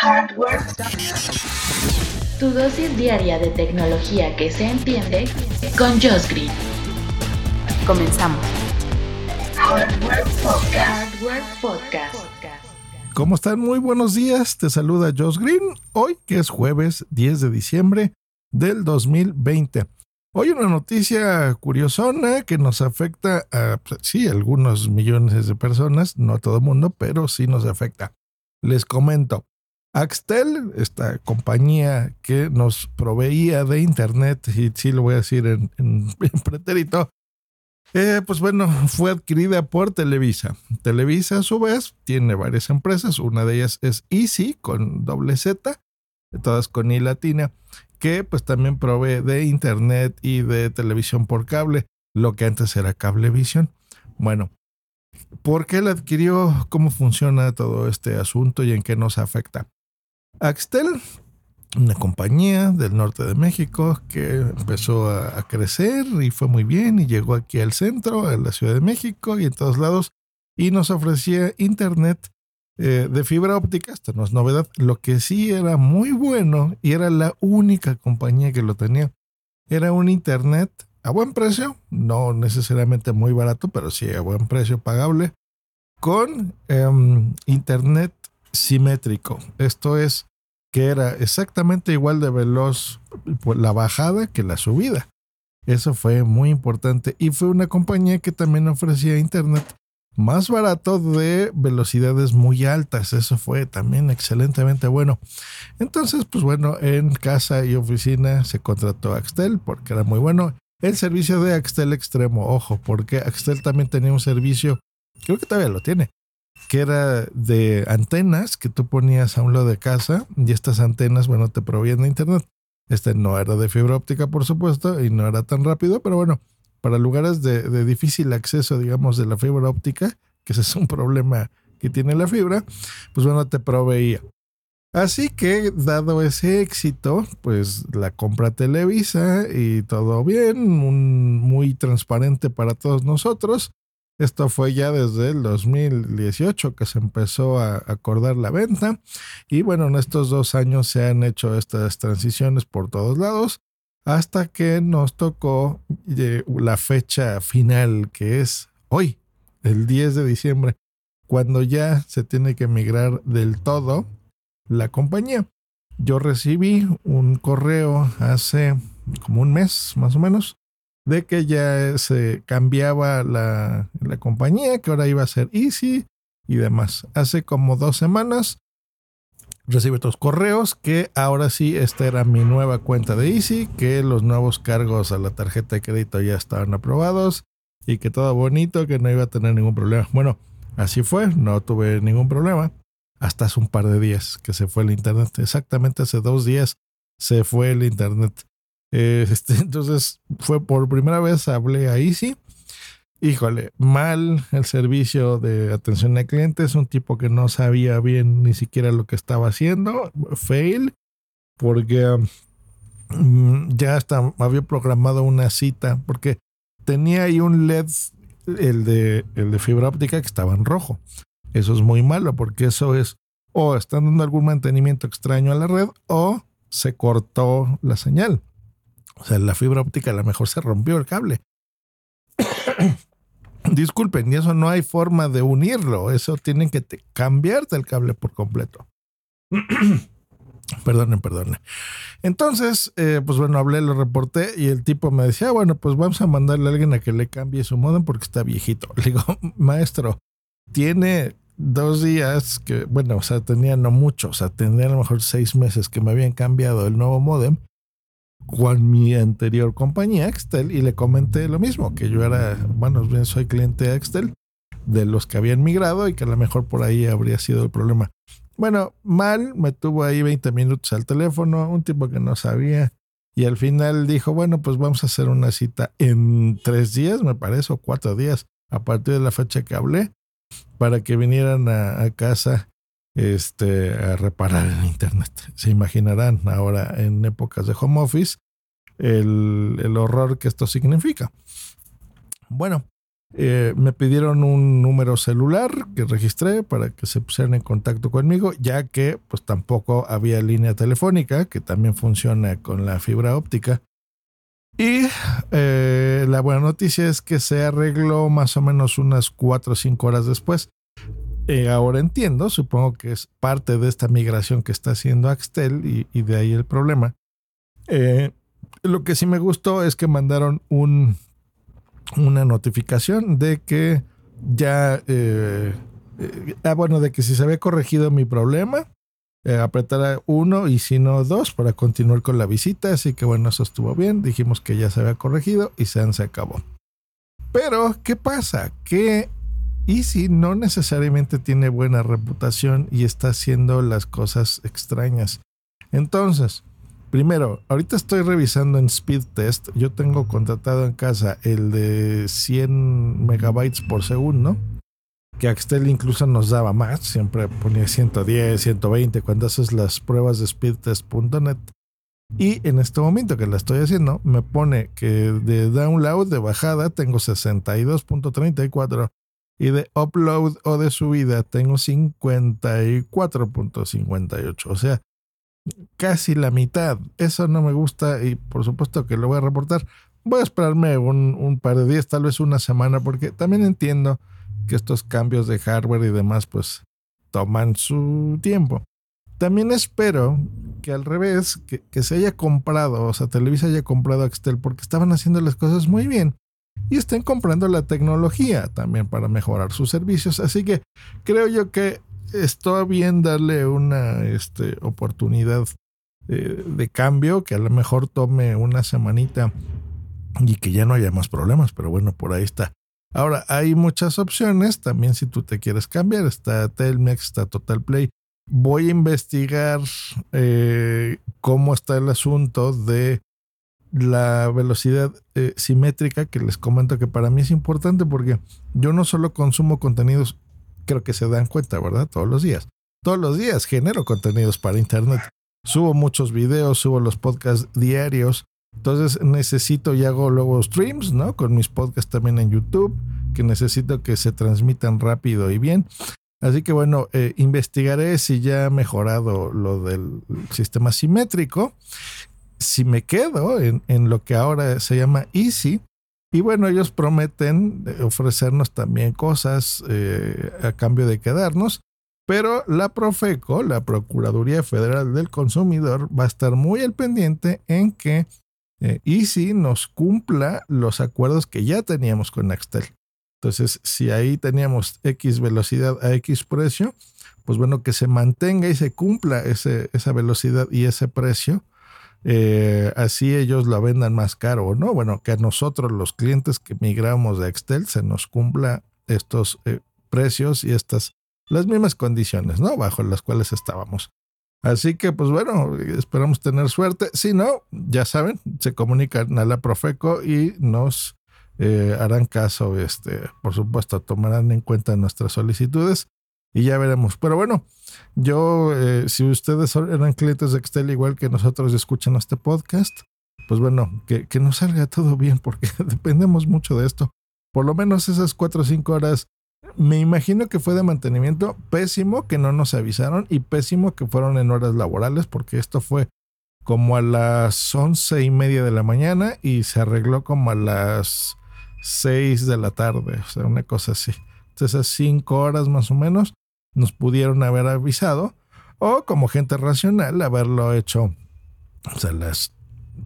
Hardware. Tu dosis diaria de tecnología que se entiende con Josh Green. Comenzamos. Hardware Podcast. Hardware Podcast. ¿Cómo están? Muy buenos días. Te saluda Josh Green. Hoy, que es jueves 10 de diciembre del 2020. Hoy una noticia curiosona que nos afecta a, pues, sí, algunos millones de personas, no a todo el mundo, pero sí nos afecta. Les comento. Axtel, esta compañía que nos proveía de internet, y sí lo voy a decir en, pretérito, eh, pues bueno, fue adquirida por Televisa. Televisa, a su vez, tiene varias empresas. Una de ellas es Easy, con doble Z, todas con I latina, que pues también provee de internet y de televisión por cable, lo que antes era cablevisión. Bueno, ¿por qué la adquirió? ¿Cómo funciona todo este asunto y en qué nos afecta? Axtel una compañía del norte de México que empezó a, crecer y fue muy bien y llegó aquí al centro, a la Ciudad de México y en todos lados y nos ofrecía internet eh, de fibra óptica, esto no es novedad, lo que sí era muy bueno y era la única compañía que lo tenía, era un internet a buen precio, no necesariamente muy barato, pero sí a buen precio pagable, con eh, internet simétrico, esto es que era exactamente igual de veloz la bajada que la subida. Eso fue muy importante y fue una compañía que también ofrecía internet más barato de velocidades muy altas. Eso fue también excelentemente bueno. Entonces, pues bueno, en casa y oficina se contrató Axtel porque era muy bueno. El servicio de Axtel Extremo, ojo, porque Axtel también tenía un servicio, creo que todavía lo tiene, que era de antenas que tú ponías a un lado de casa y estas antenas, bueno, te proveían de internet. Este no era de fibra óptica, por supuesto, y no era tan rápido, pero bueno, para lugares de, difícil acceso, digamos, de la fibra óptica, que ese es un problema que tiene la fibra, pues bueno, te proveía. Así que, dado ese éxito, pues la compra Televisa y todo bien, un, muy transparente para todos nosotros. Esto fue ya desde el 2018 que se empezó a acordar la venta y bueno, en estos dos años se han hecho estas transiciones por todos lados hasta que nos tocó la fecha final que es hoy, el 10 de diciembre, cuando ya se tiene que migrar del todo la compañía. Yo recibí un correo hace como un mes más o menos de que ya se cambiaba la, la, compañía, que ahora iba a ser Easy y demás. Hace como dos semanas recibí otros correos que ahora sí esta era mi nueva cuenta de Easy, que los nuevos cargos a la tarjeta de crédito ya estaban aprobados y que todo bonito, que no iba a tener ningún problema. Bueno, así fue, no tuve ningún problema. Hasta hace un par de días que se fue el internet. Exactamente hace dos días se fue el internet. Eh, este, entonces fue por primera vez hablé a Easy. Híjole, mal el servicio de atención al cliente. Es un tipo que no sabía bien ni siquiera lo que estaba haciendo. Fail, porque um, ya hasta había programado una cita, porque tenía ahí un LED, el de, el de fibra óptica, que estaba en rojo. Eso es muy malo, porque eso es o están dando algún mantenimiento extraño a la red o se cortó la señal. O sea, la fibra óptica a lo mejor se rompió el cable. Disculpen, y eso no hay forma de unirlo. Eso tienen que te cambiarte el cable por completo. perdonen, perdonen. Entonces, eh, pues bueno, hablé, lo reporté y el tipo me decía, ah, bueno, pues vamos a mandarle a alguien a que le cambie su modem porque está viejito. Le digo, maestro, tiene dos días que, bueno, o sea, tenía no mucho, o sea, tenía a lo mejor seis meses que me habían cambiado el nuevo modem con mi anterior compañía, Axtel, y le comenté lo mismo, que yo era, bueno, soy cliente de Axtel, de los que habían migrado y que a lo mejor por ahí habría sido el problema. Bueno, mal, me tuvo ahí 20 minutos al teléfono, un tipo que no sabía, y al final dijo, bueno, pues vamos a hacer una cita en tres días, me parece, o cuatro días, a partir de la fecha que hablé, para que vinieran a casa este, a reparar el Internet. Se imaginarán ahora en épocas de home office el, el horror que esto significa. Bueno, Eh, me pidieron un número celular que registré para que se pusieran en contacto conmigo, ya que pues tampoco había línea telefónica, que también funciona con la fibra óptica. Y eh, la buena noticia es que se arregló más o menos unas 4 o 5 horas después. Eh, ahora entiendo, supongo que es parte de esta migración que está haciendo Axtel y, de ahí el problema. lo que sí me gustó es que mandaron un una notificación de que ya, eh, eh, ah, bueno, de que si se había corregido mi problema, eh, apretara uno y si no dos para continuar con la visita. Así que bueno, eso estuvo bien. Dijimos que ya se había corregido y se, se acabó. Pero, ¿qué pasa? Que Easy no necesariamente tiene buena reputación y está haciendo las cosas extrañas. Entonces, Primero, ahorita estoy revisando en Speed Test. Yo tengo contratado en casa el de 100 megabytes por segundo. Que Axtel incluso nos daba más. Siempre ponía 110, 120 cuando haces las pruebas de speedtest.net. Y en este momento que la estoy haciendo, me pone que de download, de bajada, tengo 62.34 y de upload o de subida tengo 54.58. O sea, casi la mitad. Eso no me gusta y por supuesto que lo voy a reportar. Voy a esperarme un, par de días, tal vez una semana, porque también entiendo que estos cambios de hardware y demás pues toman su tiempo. También espero que al revés, que, que se haya comprado, o sea, Televisa haya comprado Axtel porque estaban haciendo las cosas muy bien y estén comprando la tecnología también para mejorar sus servicios. Así que creo yo que está bien darle una este, oportunidad eh, de cambio que a lo mejor tome una semanita y que ya no haya más problemas, pero bueno, por ahí está. Ahora, hay muchas opciones, también si tú te quieres cambiar, está Telmex, está Total Play. Voy a investigar eh, cómo está el asunto de la velocidad eh, simétrica que les comento que para mí es importante porque yo no solo consumo contenidos creo que se dan cuenta, ¿verdad? Todos los días. Todos los días genero contenidos para Internet. Subo muchos videos, subo los podcasts diarios. Entonces necesito y hago luego streams, ¿no? Con mis podcasts también en YouTube, que necesito que se transmitan rápido y bien. Así que bueno, eh, investigaré si ya ha mejorado lo del sistema simétrico. Si me quedo en, en lo que ahora se llama Easy, y bueno, ellos prometen ofrecernos también cosas eh, a cambio de quedarnos, pero la Profeco, la Procuraduría Federal del Consumidor, va a estar muy al pendiente en que eh, Easy nos cumpla los acuerdos que ya teníamos con Nextel. Entonces, si ahí teníamos X velocidad a X precio, pues bueno, que se mantenga y se cumpla ese, esa velocidad y ese precio eh, así ellos la vendan más caro o no. Bueno, que a nosotros los clientes que migramos de Excel se nos cumpla estos eh, precios y estas, las mismas condiciones, ¿no? Bajo las cuales estábamos. Así que, pues bueno, esperamos tener suerte. Si no, ya saben, se comunican a la Profeco y nos eh, harán caso, este, por supuesto, tomarán en cuenta nuestras solicitudes y ya veremos. Pero bueno, yo, eh, si ustedes eran clientes de Excel igual que nosotros escuchan este podcast, pues bueno, que, que nos salga todo bien porque dependemos mucho de esto. Por lo menos esas cuatro o cinco horas, me imagino que fue de mantenimiento pésimo que no nos avisaron y pésimo que fueron en horas laborales porque esto fue como a las once y media de la mañana y se arregló como a las seis de la tarde, o sea, una cosa así. Entonces, esas cinco horas más o menos nos pudieron haber avisado o como gente racional haberlo hecho a las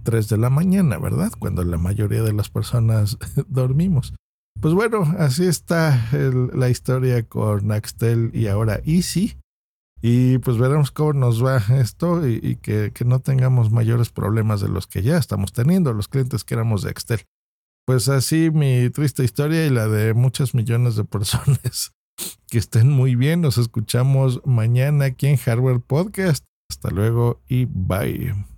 3 de la mañana, ¿verdad? Cuando la mayoría de las personas dormimos. Pues bueno, así está la historia con Axtel y ahora Easy. Y pues veremos cómo nos va esto y, que, que, no tengamos mayores problemas de los que ya estamos teniendo los clientes que éramos de Axtel. Pues así mi triste historia y la de muchas millones de personas que estén muy bien. Nos escuchamos mañana aquí en Hardware Podcast. Hasta luego y bye.